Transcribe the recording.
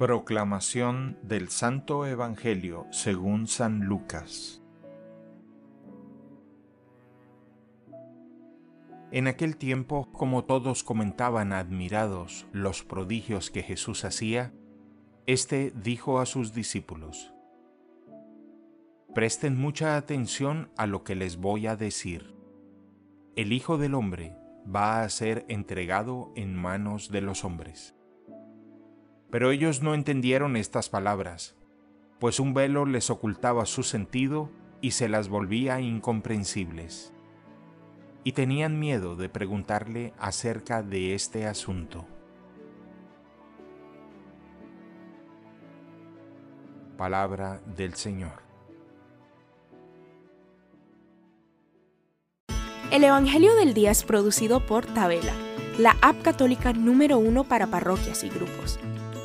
Proclamación del Santo Evangelio según San Lucas En aquel tiempo, como todos comentaban admirados los prodigios que Jesús hacía, éste dijo a sus discípulos, Presten mucha atención a lo que les voy a decir. El Hijo del Hombre va a ser entregado en manos de los hombres. Pero ellos no entendieron estas palabras, pues un velo les ocultaba su sentido y se las volvía incomprensibles y tenían miedo de preguntarle acerca de este asunto. Palabra del Señor. El Evangelio del Día es producido por Tabela, la app católica número uno para parroquias y grupos.